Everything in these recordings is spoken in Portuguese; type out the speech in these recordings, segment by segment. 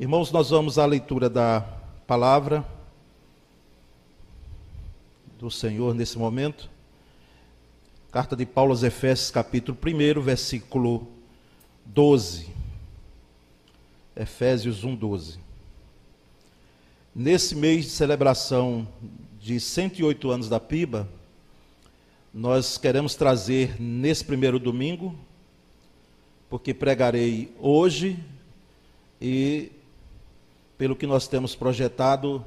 Irmãos, nós vamos à leitura da palavra do Senhor nesse momento. Carta de Paulo aos Efésios, capítulo 1, versículo 12. Efésios 1, 12. Nesse mês de celebração de 108 anos da PIBA, nós queremos trazer nesse primeiro domingo, porque pregarei hoje e pelo que nós temos projetado,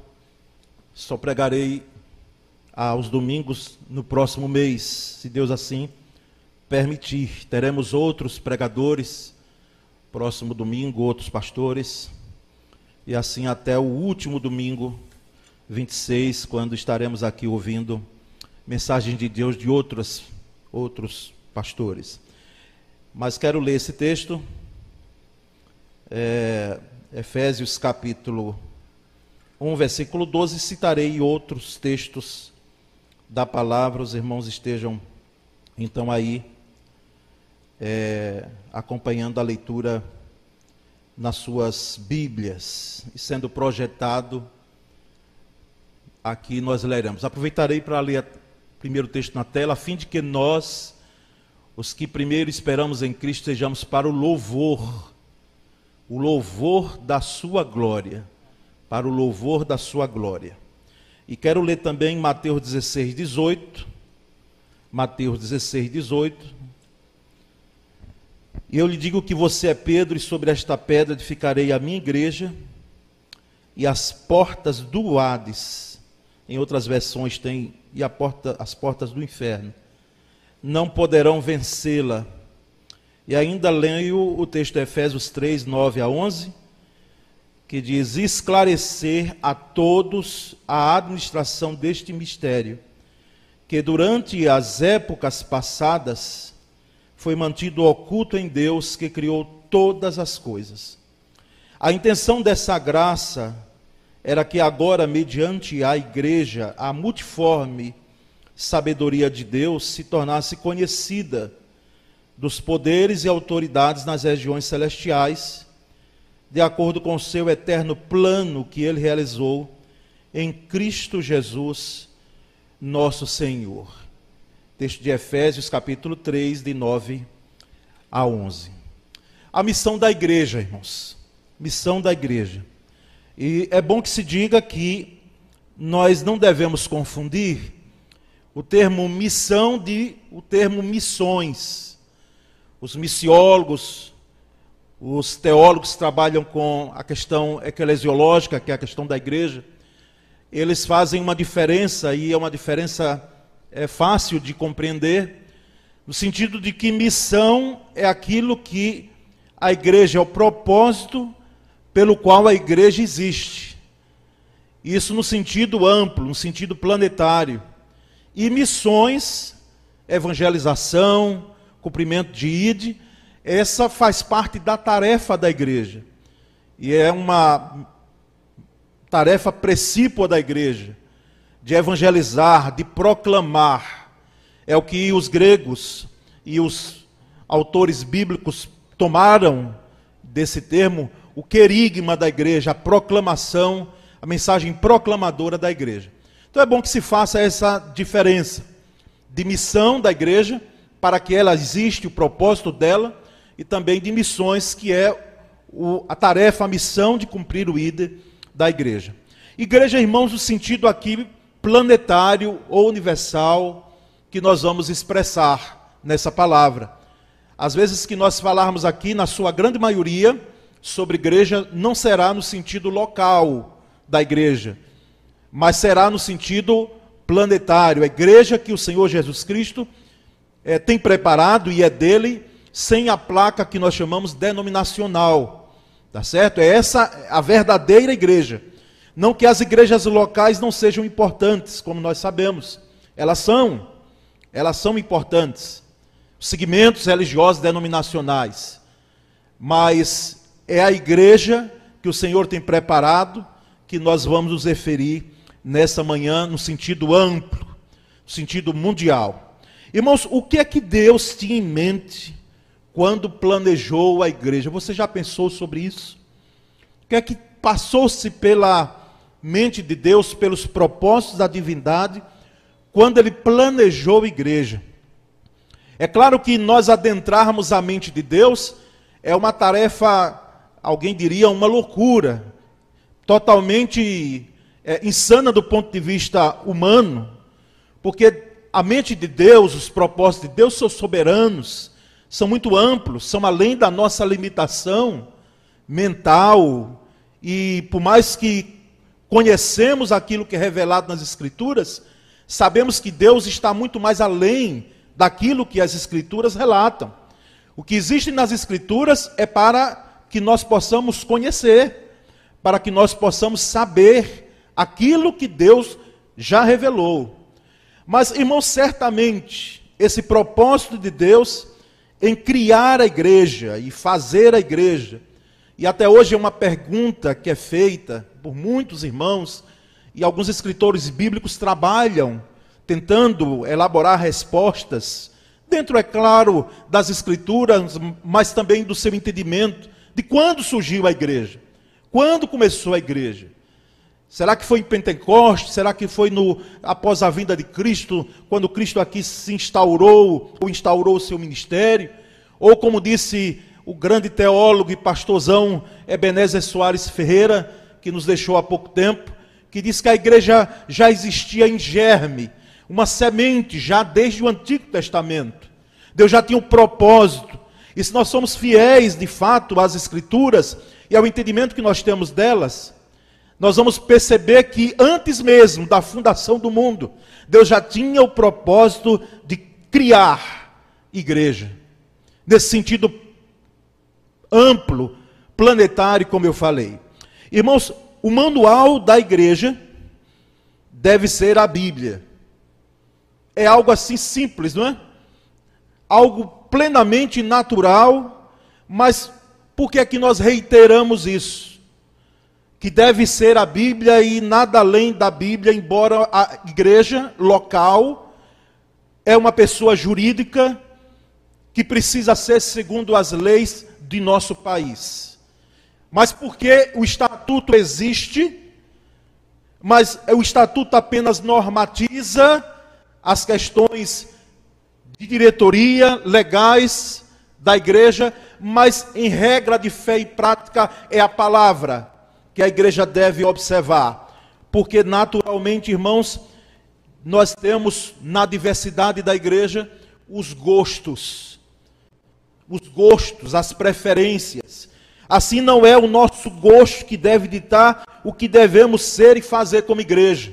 só pregarei aos domingos no próximo mês, se Deus assim permitir. Teremos outros pregadores, próximo domingo, outros pastores, e assim até o último domingo, 26, quando estaremos aqui ouvindo mensagem de Deus de outros, outros pastores. Mas quero ler esse texto. É, Efésios capítulo 1, versículo 12, citarei outros textos da palavra, os irmãos estejam então aí é, acompanhando a leitura nas suas Bíblias e sendo projetado aqui nós leremos. Aproveitarei para ler o primeiro texto na tela, a fim de que nós, os que primeiro esperamos em Cristo, sejamos para o louvor o louvor da sua glória, para o louvor da sua glória. E quero ler também Mateus 16, 18. Mateus 16, 18. E eu lhe digo que você é Pedro, e sobre esta pedra edificarei a minha igreja, e as portas do Hades, em outras versões tem, e porta, as portas do inferno, não poderão vencê-la e ainda leio o texto de Efésios 3, 9 a 11, que diz: esclarecer a todos a administração deste mistério, que durante as épocas passadas foi mantido oculto em Deus que criou todas as coisas. A intenção dessa graça era que agora, mediante a igreja, a multiforme sabedoria de Deus se tornasse conhecida dos poderes e autoridades nas regiões celestiais, de acordo com o seu eterno plano que ele realizou em Cristo Jesus, nosso Senhor. Texto de Efésios, capítulo 3, de 9 a 11. A missão da igreja, irmãos. Missão da igreja. E é bom que se diga que nós não devemos confundir o termo missão de o termo missões os missiólogos, os teólogos que trabalham com a questão eclesiológica, que é a questão da igreja, eles fazem uma diferença, e é uma diferença é, fácil de compreender, no sentido de que missão é aquilo que a igreja é o propósito pelo qual a igreja existe. Isso no sentido amplo, no sentido planetário. E missões, evangelização, cumprimento de ide, essa faz parte da tarefa da igreja. E é uma tarefa precípua da igreja, de evangelizar, de proclamar. É o que os gregos e os autores bíblicos tomaram desse termo, o querigma da igreja, a proclamação, a mensagem proclamadora da igreja. Então é bom que se faça essa diferença de missão da igreja para que ela existe, o propósito dela, e também de missões, que é o, a tarefa, a missão de cumprir o ID da igreja. Igreja, irmãos, no sentido aqui planetário ou universal, que nós vamos expressar nessa palavra. Às vezes que nós falarmos aqui, na sua grande maioria, sobre igreja, não será no sentido local da igreja, mas será no sentido planetário. A igreja que o Senhor Jesus Cristo é, tem preparado e é dele, sem a placa que nós chamamos denominacional. Tá certo? É essa a verdadeira igreja. Não que as igrejas locais não sejam importantes, como nós sabemos. Elas são. Elas são importantes. Os segmentos religiosos denominacionais. Mas é a igreja que o Senhor tem preparado que nós vamos nos referir nessa manhã no sentido amplo, no sentido mundial. Irmãos, o que é que Deus tinha em mente quando planejou a igreja? Você já pensou sobre isso? O que é que passou-se pela mente de Deus, pelos propósitos da divindade, quando ele planejou a igreja? É claro que nós adentrarmos a mente de Deus é uma tarefa, alguém diria, uma loucura, totalmente é, insana do ponto de vista humano, porque a mente de Deus, os propósitos de Deus são soberanos, são muito amplos, são além da nossa limitação mental, e por mais que conhecemos aquilo que é revelado nas Escrituras, sabemos que Deus está muito mais além daquilo que as Escrituras relatam. O que existe nas Escrituras é para que nós possamos conhecer, para que nós possamos saber aquilo que Deus já revelou. Mas, irmãos, certamente, esse propósito de Deus em criar a igreja e fazer a igreja, e até hoje é uma pergunta que é feita por muitos irmãos, e alguns escritores bíblicos trabalham tentando elaborar respostas, dentro, é claro, das escrituras, mas também do seu entendimento de quando surgiu a igreja, quando começou a igreja. Será que foi em Pentecostes? Será que foi no, após a vinda de Cristo, quando Cristo aqui se instaurou, ou instaurou o seu ministério? Ou como disse o grande teólogo e pastorzão Ebenezer Soares Ferreira, que nos deixou há pouco tempo, que diz que a igreja já existia em germe, uma semente já desde o Antigo Testamento. Deus já tinha um propósito. E se nós somos fiéis de fato às Escrituras e ao entendimento que nós temos delas, nós vamos perceber que antes mesmo da fundação do mundo, Deus já tinha o propósito de criar igreja. Nesse sentido amplo, planetário, como eu falei. Irmãos, o manual da igreja deve ser a Bíblia. É algo assim simples, não é? Algo plenamente natural, mas por que é que nós reiteramos isso? Que deve ser a Bíblia e nada além da Bíblia, embora a igreja local é uma pessoa jurídica que precisa ser segundo as leis de nosso país. Mas porque o estatuto existe, mas o estatuto apenas normatiza as questões de diretoria legais da igreja, mas em regra de fé e prática é a palavra que a igreja deve observar, porque naturalmente, irmãos, nós temos na diversidade da igreja os gostos, os gostos, as preferências. Assim não é o nosso gosto que deve ditar o que devemos ser e fazer como igreja.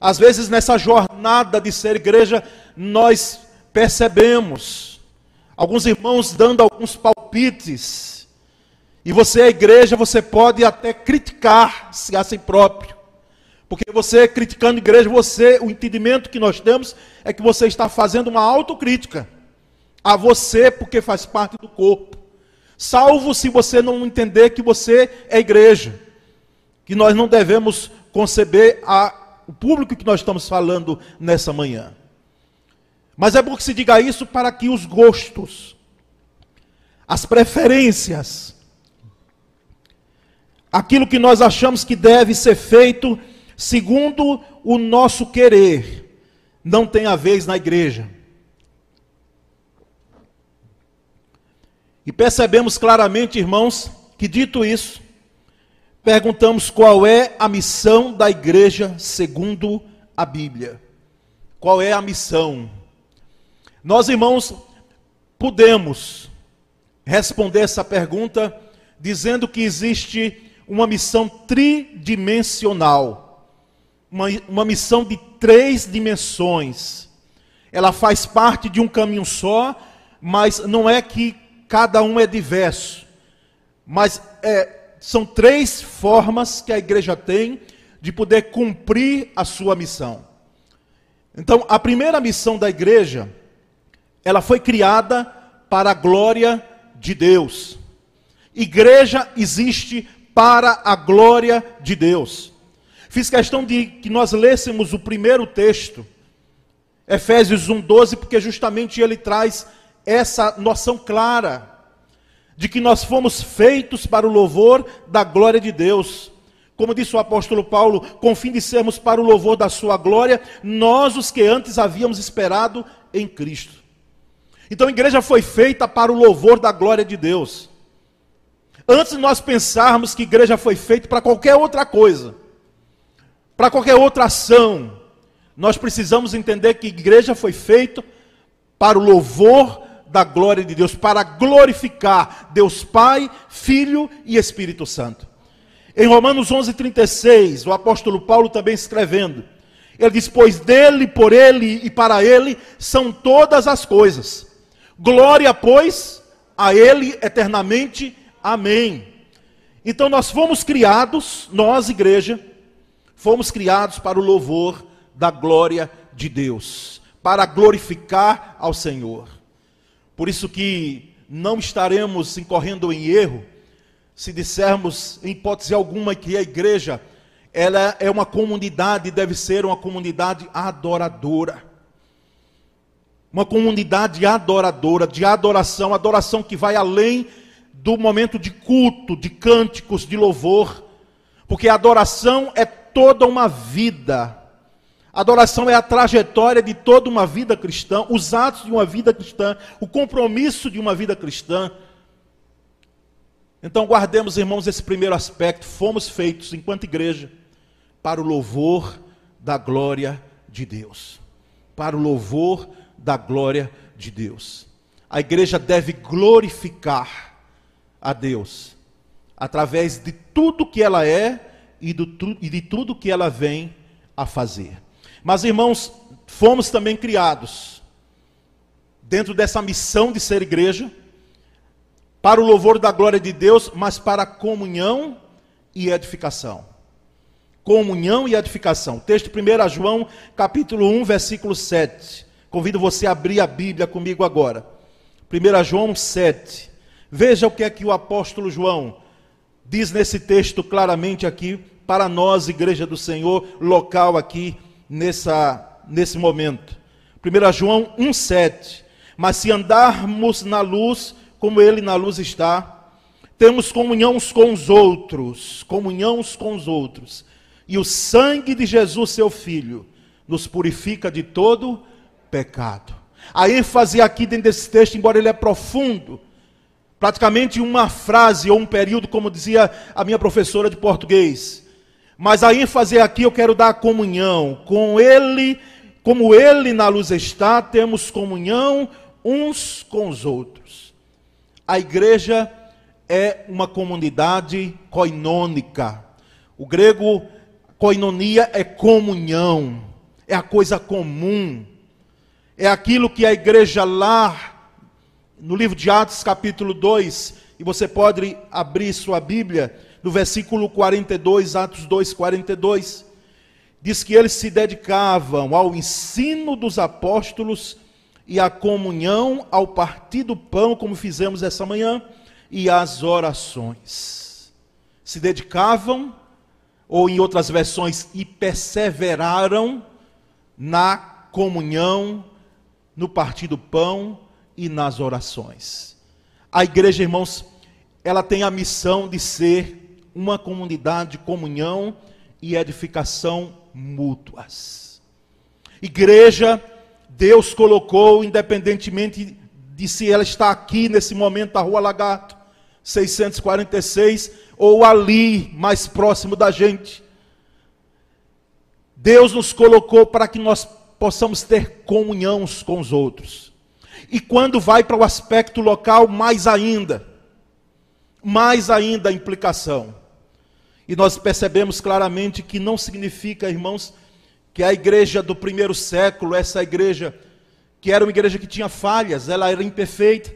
Às vezes nessa jornada de ser igreja, nós percebemos alguns irmãos dando alguns palpites e você, a igreja, você pode até criticar-se a si próprio. Porque você, criticando a igreja, você, o entendimento que nós temos é que você está fazendo uma autocrítica a você, porque faz parte do corpo. Salvo se você não entender que você é igreja. Que nós não devemos conceber a, o público que nós estamos falando nessa manhã. Mas é bom que se diga isso para que os gostos, as preferências, aquilo que nós achamos que deve ser feito segundo o nosso querer, não tem a vez na igreja. E percebemos claramente, irmãos, que dito isso, perguntamos qual é a missão da igreja segundo a Bíblia. Qual é a missão? Nós, irmãos, podemos responder essa pergunta dizendo que existe uma missão tridimensional, uma, uma missão de três dimensões. Ela faz parte de um caminho só, mas não é que cada um é diverso. Mas é, são três formas que a igreja tem de poder cumprir a sua missão. Então, a primeira missão da igreja, ela foi criada para a glória de Deus. Igreja existe para a glória de Deus. Fiz questão de que nós lêssemos o primeiro texto, Efésios 1:12, porque justamente ele traz essa noção clara de que nós fomos feitos para o louvor da glória de Deus. Como disse o apóstolo Paulo, com fim de sermos para o louvor da sua glória, nós os que antes havíamos esperado em Cristo. Então a igreja foi feita para o louvor da glória de Deus. Antes de nós pensarmos que igreja foi feita para qualquer outra coisa, para qualquer outra ação, nós precisamos entender que igreja foi feita para o louvor da glória de Deus, para glorificar Deus Pai, Filho e Espírito Santo. Em Romanos 11:36, o apóstolo Paulo também escrevendo, ele diz: "Pois dele, por ele e para ele são todas as coisas. Glória, pois, a ele eternamente. Amém." Então nós fomos criados, nós igreja, fomos criados para o louvor da glória de Deus, para glorificar ao Senhor. Por isso que não estaremos incorrendo em erro se dissermos, em hipótese alguma, que a igreja ela é uma comunidade, deve ser uma comunidade adoradora. Uma comunidade adoradora, de adoração, adoração que vai além do momento de culto, de cânticos, de louvor, porque a adoração é toda uma vida. Adoração é a trajetória de toda uma vida cristã, os atos de uma vida cristã, o compromisso de uma vida cristã. Então, guardemos, irmãos, esse primeiro aspecto. Fomos feitos, enquanto igreja, para o louvor da glória de Deus. Para o louvor da glória de Deus. A igreja deve glorificar a Deus através de tudo que ela é e, do, e de tudo que ela vem a fazer. Mas, irmãos, fomos também criados dentro dessa missão de ser igreja para o louvor da glória de Deus, mas para comunhão e edificação. Comunhão e edificação. Texto 1 João, capítulo 1, versículo 7. Convido você a abrir a Bíblia comigo agora. 1 João 7. Veja o que é que o apóstolo João diz nesse texto claramente aqui para nós, igreja do Senhor, local aqui nessa nesse momento. 1 João 1:7. Mas se andarmos na luz, como ele na luz está, temos comunhão uns com os outros, comunhão uns com os outros. E o sangue de Jesus, seu filho, nos purifica de todo pecado. A ênfase aqui dentro desse texto, embora ele é profundo, praticamente uma frase ou um período, como dizia a minha professora de português. Mas a ênfase aqui eu quero dar comunhão. Com ele, como ele na luz está, temos comunhão uns com os outros. A igreja é uma comunidade coinônica. O grego koinonia é comunhão, é a coisa comum. É aquilo que a igreja lá, no livro de Atos, capítulo 2, e você pode abrir sua Bíblia, no versículo 42, Atos 2, 42, diz que eles se dedicavam ao ensino dos apóstolos e a comunhão ao partir do pão, como fizemos essa manhã, e às orações. Se dedicavam, ou em outras versões, e perseveraram na comunhão, no partir do pão e nas orações. A igreja, irmãos, ela tem a missão de ser uma comunidade de comunhão e edificação mútuas. Igreja Deus colocou, independentemente de se ela está aqui nesse momento na Rua Lagarto, 646, ou ali, mais próximo da gente. Deus nos colocou para que nós possamos ter comunhão com os outros. E quando vai para o aspecto local, mais ainda. Mais ainda a implicação. E nós percebemos claramente que não significa, irmãos, que a igreja do primeiro século, essa igreja que era uma igreja que tinha falhas, ela era imperfeita.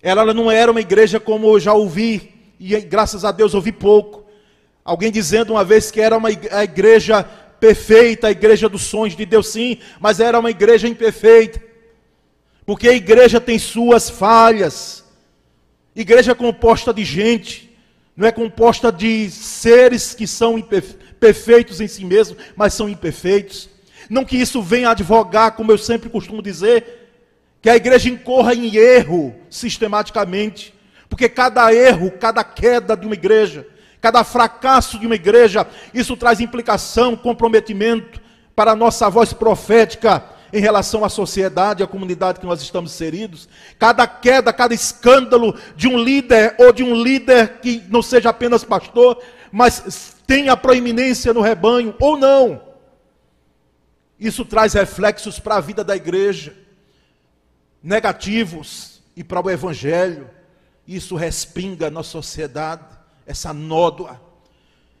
Ela não era uma igreja como eu já ouvi, e graças a Deus ouvi pouco. Alguém dizendo uma vez que era uma igreja perfeita, a igreja dos sonhos de Deus, sim, mas era uma igreja imperfeita. Porque a igreja tem suas falhas. Igreja é composta de gente, não é composta de seres que são perfeitos em si mesmos, mas são imperfeitos. Não que isso venha advogar, como eu sempre costumo dizer, que a igreja incorra em erro sistematicamente. Porque cada erro, cada queda de uma igreja, cada fracasso de uma igreja, isso traz implicação, comprometimento para a nossa voz profética em relação à sociedade, à comunidade que nós estamos inseridos. Cada queda, cada escândalo de um líder ou de um líder que não seja apenas pastor, mas tenha proeminência no rebanho ou não. Isso traz reflexos para a vida da igreja, negativos, e para o evangelho. Isso respinga na sociedade, essa nódoa.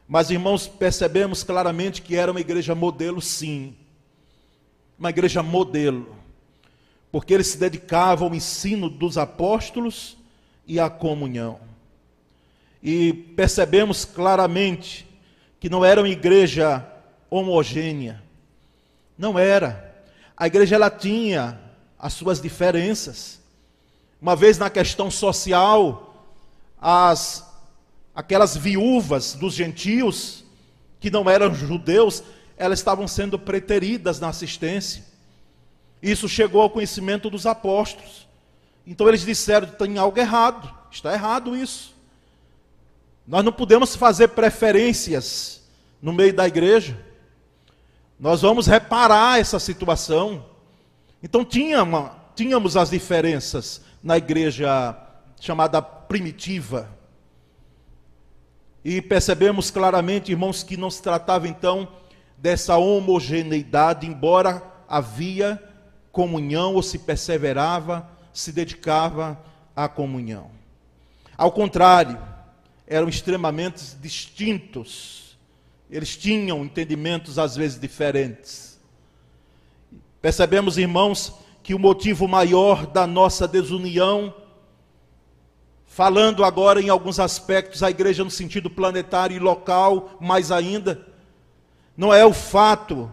Mas, irmãos, percebemos claramente que era uma igreja modelo, sim uma igreja modelo, porque eles se dedicavam ao ensino dos apóstolos e à comunhão. E percebemos claramente que não era uma igreja homogênea. Não era. A igreja ela tinha as suas diferenças. Uma vez na questão social, as aquelas viúvas dos gentios que não eram judeus, elas estavam sendo preteridas na assistência. Isso chegou ao conhecimento dos apóstolos. Então eles disseram: tem algo errado, está errado isso. Nós não podemos fazer preferências no meio da igreja. Nós vamos reparar essa situação. Então tinha uma, tínhamos as diferenças na igreja chamada primitiva. E percebemos claramente, irmãos, que não se tratava então dessa homogeneidade, embora havia comunhão ou se perseverava, se dedicava à comunhão. Ao contrário, eram extremamente distintos. Eles tinham entendimentos às vezes diferentes. Percebemos, irmãos, que o motivo maior da nossa desunião, falando agora em alguns aspectos, a igreja no sentido planetário e local, mais ainda, não é o fato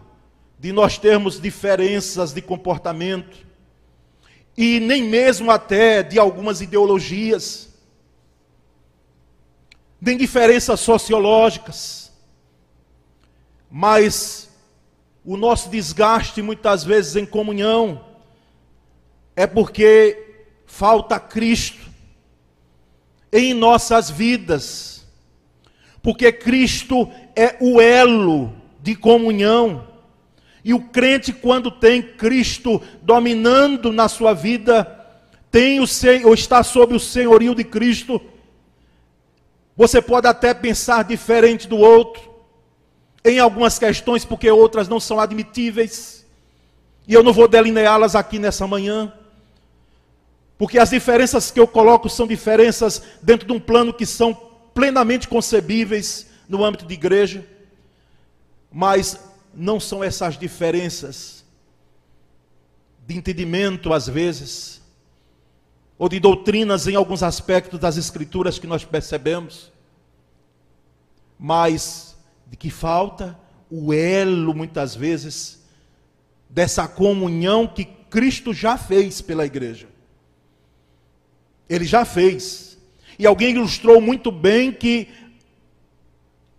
de nós termos diferenças de comportamento, e nem mesmo até de algumas ideologias, nem diferenças sociológicas, mas o nosso desgaste muitas vezes em comunhão é porque falta Cristo em nossas vidas, porque Cristo é o elo de comunhão. E o crente, quando tem Cristo dominando na sua vida, tem o ou está sob o senhorio de Cristo, você pode até pensar diferente do outro, em algumas questões, porque outras não são admitíveis, e eu não vou delineá-las aqui nessa manhã, porque as diferenças que eu coloco são diferenças dentro de um plano que são plenamente concebíveis no âmbito de igreja. Mas não são essas diferenças de entendimento, às vezes, ou de doutrinas em alguns aspectos das Escrituras que nós percebemos, mas de que falta o elo, muitas vezes, dessa comunhão que Cristo já fez pela igreja. Ele já fez. E alguém ilustrou muito bem que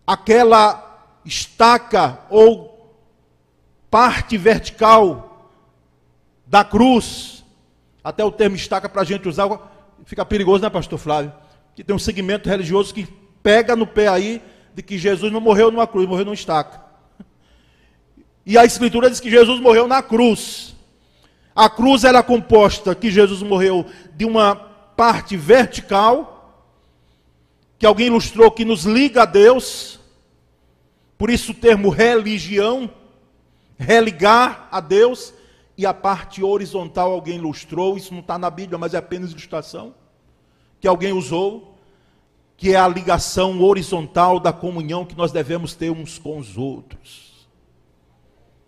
aquela estaca ou parte vertical da cruz, até o termo estaca para a gente usar, fica perigoso, né, pastor Flávio? Que tem um segmento religioso que pega no pé aí de que Jesus não morreu numa cruz, morreu numa estaca. E a Escritura diz que Jesus morreu na cruz. A cruz era composta, que Jesus morreu, de uma parte vertical, que alguém ilustrou que nos liga a Deus, por isso o termo religião, religar a Deus, e a parte horizontal alguém ilustrou, isso não está na Bíblia, mas é apenas ilustração, que alguém usou, que é a ligação horizontal da comunhão que nós devemos ter uns com os outros.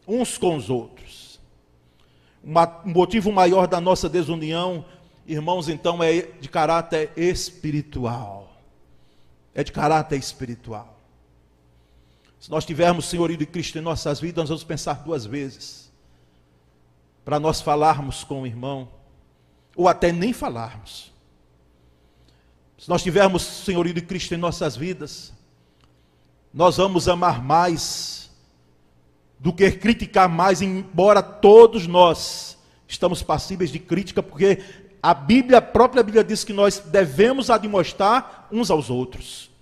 Uns com os outros. Um motivo maior da nossa desunião, irmãos, então, é de caráter espiritual. É de caráter espiritual. Se nós tivermos senhorio de Cristo em nossas vidas, nós vamos pensar duas vezes para nós falarmos com o irmão, ou até nem falarmos. Se nós tivermos senhorio de Cristo em nossas vidas, nós vamos amar mais do que criticar mais, embora todos nós estamos passíveis de crítica, porque A Bíblia, a própria Bíblia diz que nós devemos admoestar uns aos outros.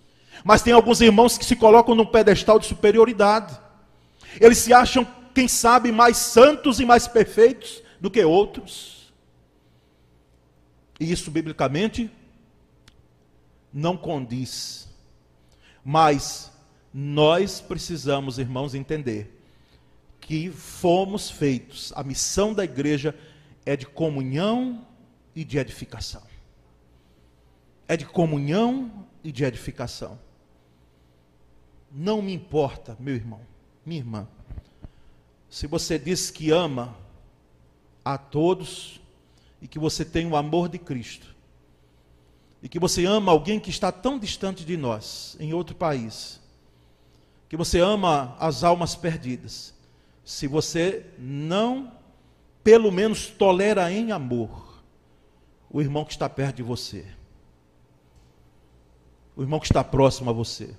Mas tem alguns irmãos que se colocam num pedestal de superioridade. Eles se acham, quem sabe, mais santos e mais perfeitos do que outros. E isso, biblicamente, não condiz. Mas nós precisamos, irmãos, entender que fomos feitos, a missão da igreja é de comunhão e de edificação. É de comunhão e de edificação. Não me importa, meu irmão, minha irmã, se você diz que ama a todos e que você tem o amor de Cristo, e que você ama alguém que está tão distante de nós, em outro país, que você ama as almas perdidas, se você não, pelo menos, tolera em amor o irmão que está perto de você, o irmão que está próximo a você,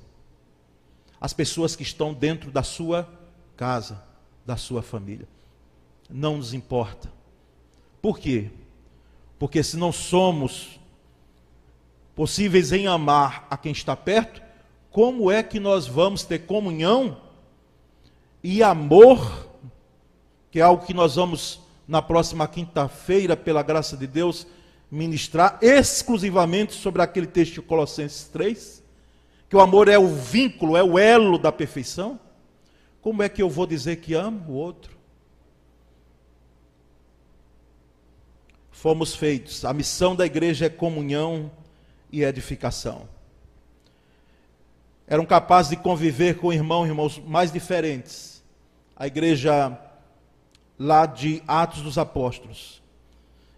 as pessoas que estão dentro da sua casa, da sua família. Não nos importa. Por quê? Porque se não somos possíveis em amar a quem está perto, como é que nós vamos ter comunhão e amor, que é algo que nós vamos na próxima quinta-feira, pela graça de Deus, ministrar exclusivamente sobre aquele texto de Colossenses 3? Que o amor é o vínculo, é o elo da perfeição, como é que eu vou dizer que amo o outro? Fomos feitos, a missão da igreja é comunhão e edificação. Eram capazes de conviver com irmãos, irmãos mais diferentes. A igreja lá de Atos dos Apóstolos.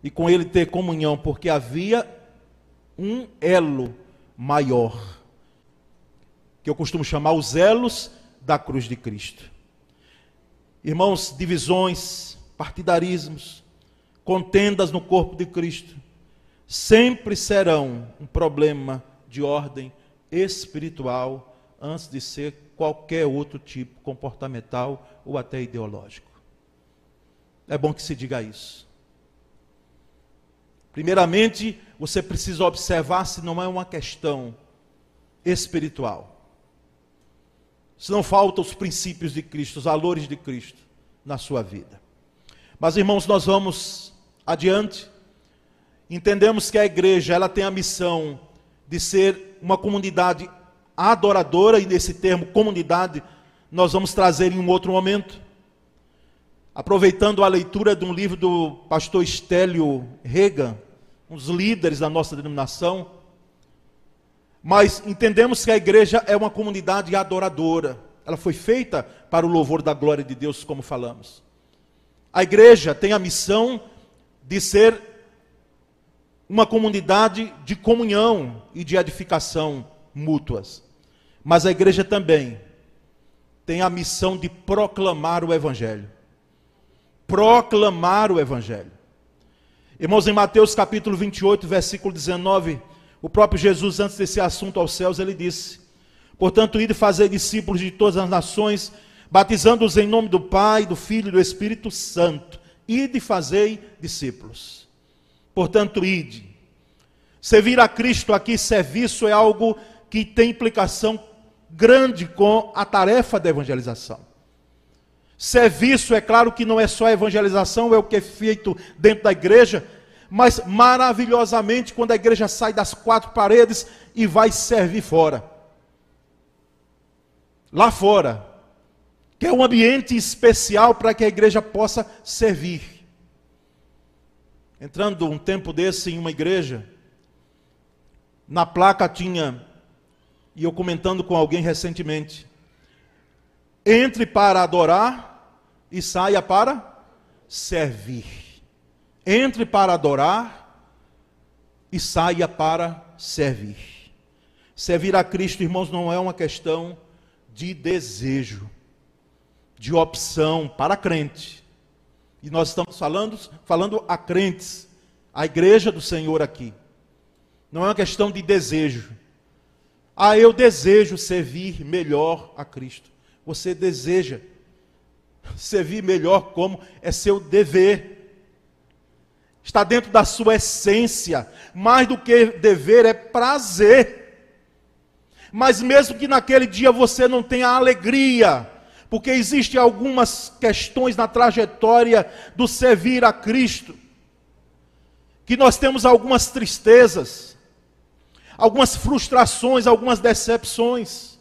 E com ele ter comunhão, porque havia um elo maior que eu costumo chamar os elos da cruz de Cristo. Irmãos, divisões, partidarismos, contendas no corpo de Cristo, sempre serão um problema de ordem espiritual antes de ser qualquer outro tipo comportamental ou até ideológico. É bom que se diga isso. Primeiramente, você precisa observar se não é uma questão espiritual se não faltam os princípios de Cristo, os valores de Cristo na sua vida. Mas irmãos, nós vamos adiante. Entendemos que a igreja, ela tem a missão de ser uma comunidade adoradora e nesse termo comunidade nós vamos trazer em um outro momento. Aproveitando a leitura de um livro do pastor Estélio Rega, um dos líderes da nossa denominação, mas entendemos que a igreja é uma comunidade adoradora. Ela foi feita para o louvor da glória de Deus, como falamos. A igreja tem a missão de ser uma comunidade de comunhão e de edificação mútuas. Mas a igreja também tem a missão de proclamar o evangelho. Proclamar o evangelho. Irmãos, em Mateus capítulo 28, versículo 19, o próprio Jesus, antes desse assunto aos céus, ele disse: Portanto, ide fazer discípulos de todas as nações, batizando-os em nome do Pai, do Filho e do Espírito Santo. Ide fazei discípulos. Portanto, ide. Servir a Cristo aqui, serviço, é algo que tem implicação grande com a tarefa da evangelização. Serviço, é claro que não é só evangelização, é o que é feito dentro da igreja, mas maravilhosamente quando a igreja sai das quatro paredes e vai servir fora. Lá fora, que é um ambiente especial para que a igreja possa servir. Entrando um tempo desse em uma igreja, na placa tinha, e eu comentando com alguém recentemente, entre para adorar e saia para servir. Entre para adorar e saia para servir. Servir a Cristo, irmãos, não é uma questão de desejo, de opção para crente. E nós estamos falando, falando a crentes, a igreja do Senhor aqui. Não é uma questão de desejo. Ah, eu desejo servir melhor a Cristo. Você deseja servir melhor como é seu dever está dentro da sua essência. Mais do que dever, é prazer. Mas mesmo que naquele dia você não tenha alegria, porque existem algumas questões na trajetória do servir a Cristo, que nós temos algumas tristezas, algumas frustrações, algumas decepções.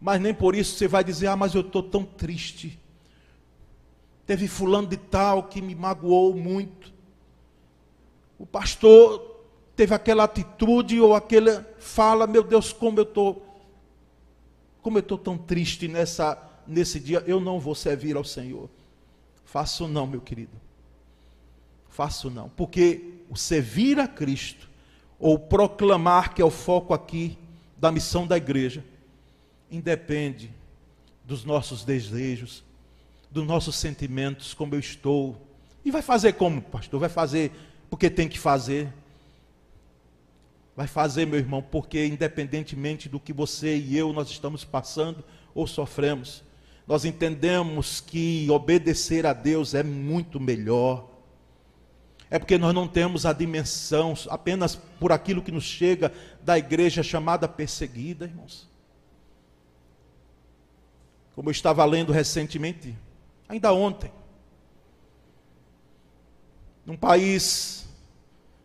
Mas nem por isso você vai dizer: "Ah, mas eu estou tão triste". Teve fulano de tal que me magoou muito. O pastor teve aquela atitude ou aquela fala, meu Deus, como eu estou como eu estou tão triste nessa nesse dia, eu não vou servir ao Senhor. Faço não, meu querido. Faço não, porque o servir a Cristo ou proclamar que é o foco aqui da missão da igreja independe dos nossos desejos, dos nossos sentimentos, como eu estou. E vai fazer como, pastor? Vai fazer porque tem que fazer. Vai fazer, meu irmão, porque independentemente do que você e eu nós estamos passando ou sofremos, nós entendemos que obedecer a Deus é muito melhor. É porque nós não temos a dimensão apenas por aquilo que nos chega da igreja chamada perseguida, irmãos. Como eu estava lendo recentemente, ainda ontem. Num país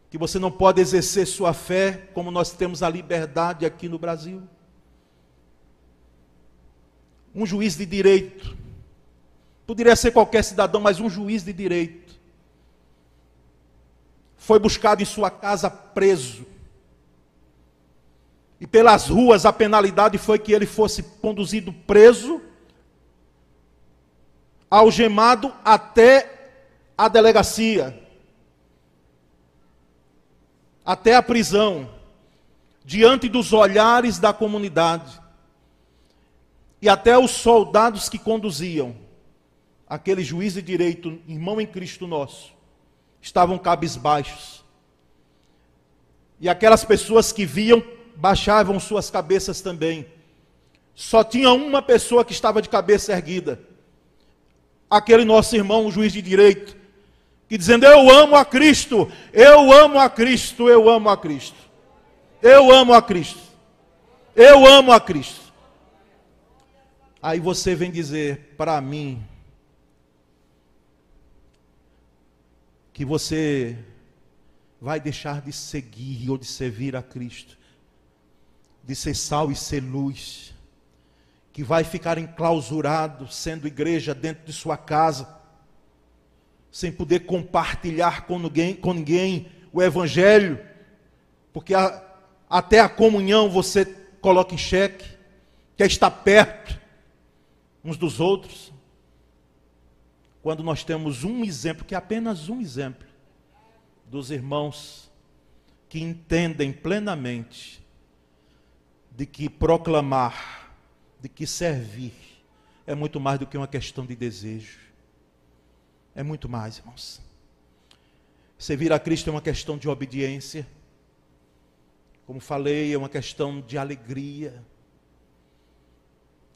que você não pode exercer sua fé como nós temos a liberdade aqui no Brasil. Um juiz de direito, poderia ser qualquer cidadão, mas um juiz de direito, foi buscado em sua casa preso. E pelas ruas a penalidade foi que ele fosse conduzido preso algemado até a delegacia, até a prisão, diante dos olhares da comunidade e até os soldados que conduziam aquele juiz de direito, irmão em Cristo nosso, estavam cabisbaixos. E aquelas pessoas que viam baixavam suas cabeças também. Só tinha uma pessoa que estava de cabeça erguida aquele nosso irmão, o juiz de direito, que dizendo: Eu amo a Cristo, eu amo a Cristo, eu amo a Cristo, eu amo a Cristo, eu amo a Cristo. Aí você vem dizer para mim que você vai deixar de seguir ou de servir a Cristo, de ser sal e ser luz que vai ficar enclausurado, sendo igreja dentro de sua casa, sem poder compartilhar com ninguém, com ninguém o Evangelho, porque a, até a comunhão você coloca em xeque, quer estar perto uns dos outros. Quando nós temos um exemplo, que é apenas um exemplo, dos irmãos que entendem plenamente de que proclamar de que servir é muito mais do que uma questão de desejo. É muito mais, irmãos. Servir a Cristo é uma questão de obediência. Como falei, é uma questão de alegria.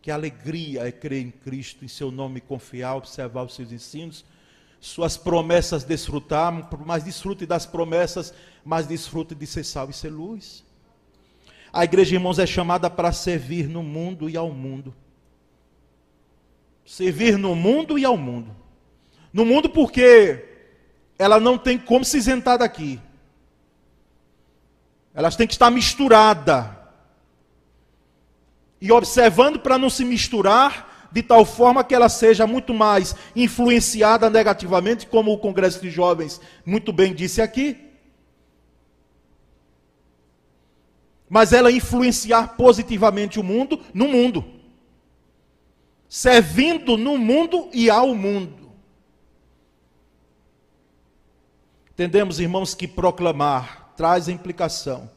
Que alegria é crer em Cristo, em seu nome confiar, observar os seus ensinos, suas promessas desfrutar, mas desfrute das promessas, mas desfrute de ser sal e ser luz. A igreja, irmãos, é chamada para servir no mundo e ao mundo. Servir no mundo e ao mundo. No mundo porque ela não tem como se isentar daqui. Elas têm que estar misturadas. E observando para não se misturar, de tal forma que ela seja muito mais influenciada negativamente, como o Congresso de Jovens muito bem disse aqui mas ela influenciar positivamente o mundo no mundo, servindo no mundo e ao mundo. Entendemos, irmãos, que proclamar traz a implicação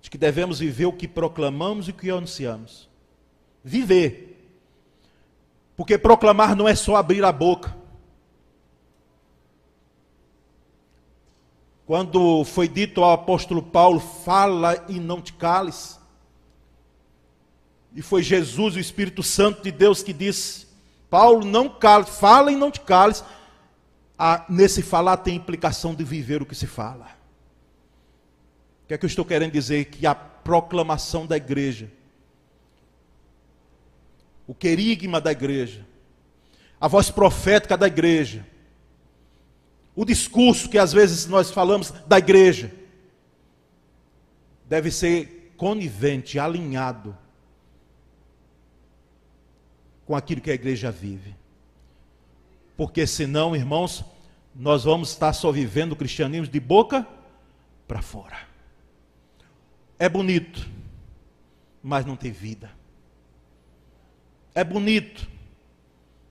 de que devemos viver o que proclamamos e o que anunciamos. Viver. Porque proclamar não é só abrir a boca. Quando foi dito ao apóstolo Paulo, fala e não te cales. E foi Jesus, o Espírito Santo de Deus, que disse: Paulo, não cales, fala e não te cales. a, nesse falar tem implicação de viver o que se fala. O que é que eu estou querendo dizer? Que a proclamação da igreja, o querigma da igreja, a voz profética da igreja, o discurso que às vezes nós falamos da igreja, deve ser conivente, alinhado com aquilo que a igreja vive. Porque senão, irmãos, nós vamos estar só vivendo o cristianismo de boca para fora. É bonito, mas não tem vida. É bonito,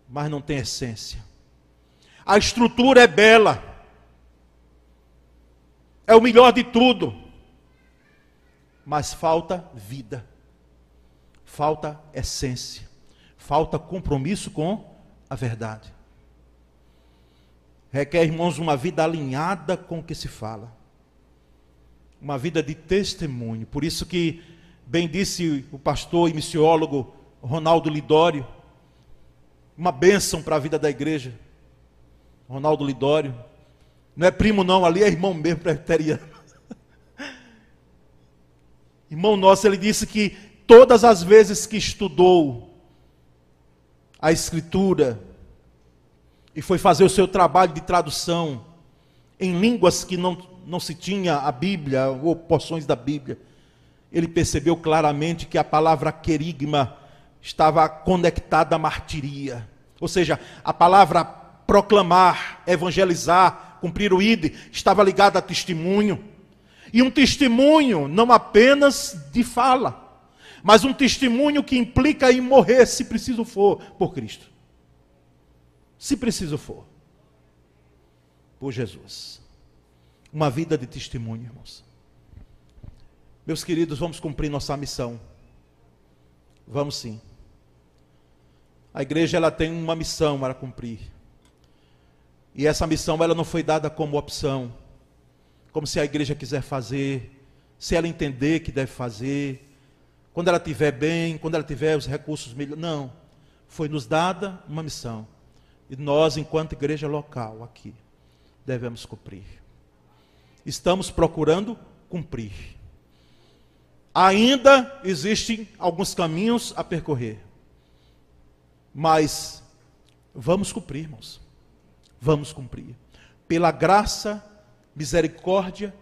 mas não tem essência. A estrutura é bela. É o melhor de tudo. Mas falta vida. Falta essência. Falta compromisso com a verdade. Requer, irmãos, uma vida alinhada com o que se fala. Uma vida de testemunho. Por isso que, bem disse o pastor e missiólogo Ronaldo Lidório, uma bênção para a vida da igreja. Ronaldo Lidório. Não é primo, não, ali é irmão mesmo presbiteriano. irmão nosso, ele disse que todas as vezes que estudou a Escritura e foi fazer o seu trabalho de tradução em línguas que não, não se tinha a Bíblia ou porções da Bíblia, ele percebeu claramente que a palavra querigma estava conectada à martiria. Ou seja, a palavra proclamar, evangelizar, cumprir o ID, estava ligada a testemunho. E um testemunho não apenas de fala, mas um testemunho que implica em morrer, se preciso for, por Cristo. Se preciso for, por Jesus. Uma vida de testemunho, irmãos. Meus queridos, vamos cumprir nossa missão. Vamos sim. A igreja ela tem uma missão para cumprir. E essa missão ela não foi dada como opção, como se a igreja quiser fazer, se ela entender que deve fazer, quando ela estiver bem, quando ela tiver os recursos melhores. Não. Foi nos dada uma missão. E nós, enquanto igreja local aqui, devemos cumprir. Estamos procurando cumprir. Ainda existem alguns caminhos a percorrer. Mas vamos cumprir, irmãos. Vamos cumprir. Pela graça, misericórdia,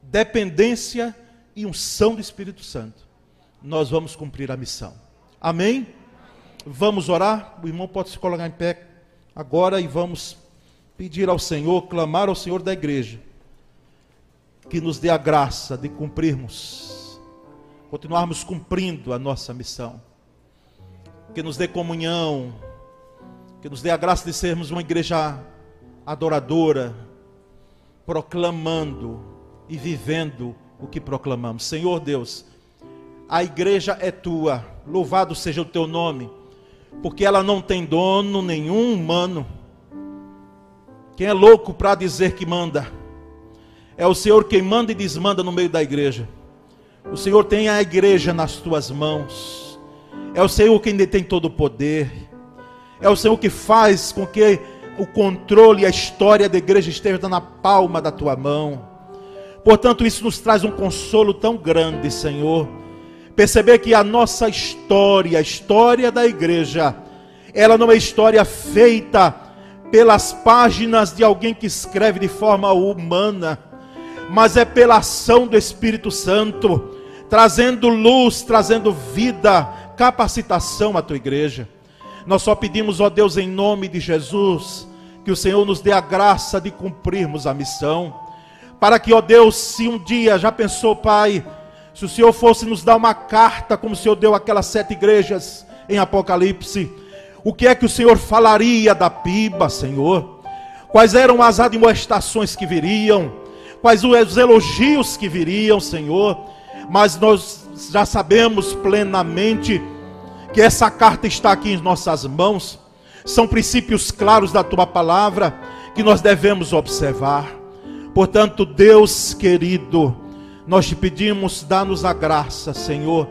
dependência e unção do Espírito Santo, nós vamos cumprir a missão. Amém? Vamos orar. O irmão pode se colocar em pé agora e vamos pedir ao Senhor, clamar ao Senhor da igreja, que nos dê a graça de cumprirmos, continuarmos cumprindo a nossa missão que nos dê comunhão, que nos dê a graça de sermos uma igreja adoradora, proclamando e vivendo o que proclamamos. Senhor Deus, a igreja é tua, louvado seja o teu nome, porque ela não tem dono nenhum humano. Quem é louco para dizer que manda? É o Senhor quem manda e desmanda no meio da igreja. O Senhor tem a igreja nas tuas mãos. É o Senhor quem detém todo o poder. É o Senhor que faz com que o controle e a história da igreja esteja na palma da tua mão. Portanto, isso nos traz um consolo tão grande, Senhor. Perceber que a nossa história, a história da igreja, ela não é história feita pelas páginas de alguém que escreve de forma humana, mas é pela ação do Espírito Santo, trazendo luz, trazendo vida, capacitação à tua igreja. Nós só pedimos, ó Deus, em nome de Jesus, que o Senhor nos dê a graça de cumprirmos a missão. Para que, ó Deus, se um dia já pensou, Pai, se o Senhor fosse nos dar uma carta, como o Senhor deu aquelas sete igrejas em Apocalipse, o que é que o Senhor falaria da piba, Senhor? Quais eram as admoestações que viriam? Quais os elogios que viriam, Senhor? Mas nós já sabemos plenamente que essa carta está aqui em nossas mãos. São princípios claros da tua palavra que nós devemos observar. Portanto, Deus querido, nós te pedimos, dá-nos a graça, Senhor,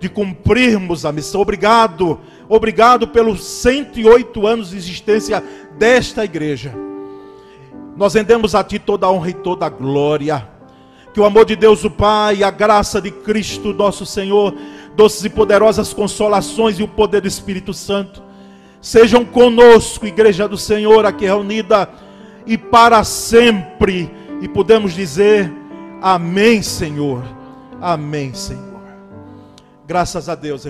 de cumprirmos a missão. Obrigado, obrigado pelos 108 anos de existência desta igreja. Nós rendemos a Ti toda a honra e toda a glória. Que o amor de Deus, o Pai, a graça de Cristo, nosso Senhor, doces e poderosas consolações e o poder do Espírito Santo sejam conosco, Igreja do Senhor, aqui reunida e para sempre. E podemos dizer: Amém, Senhor. Amém, Senhor. Graças a Deus.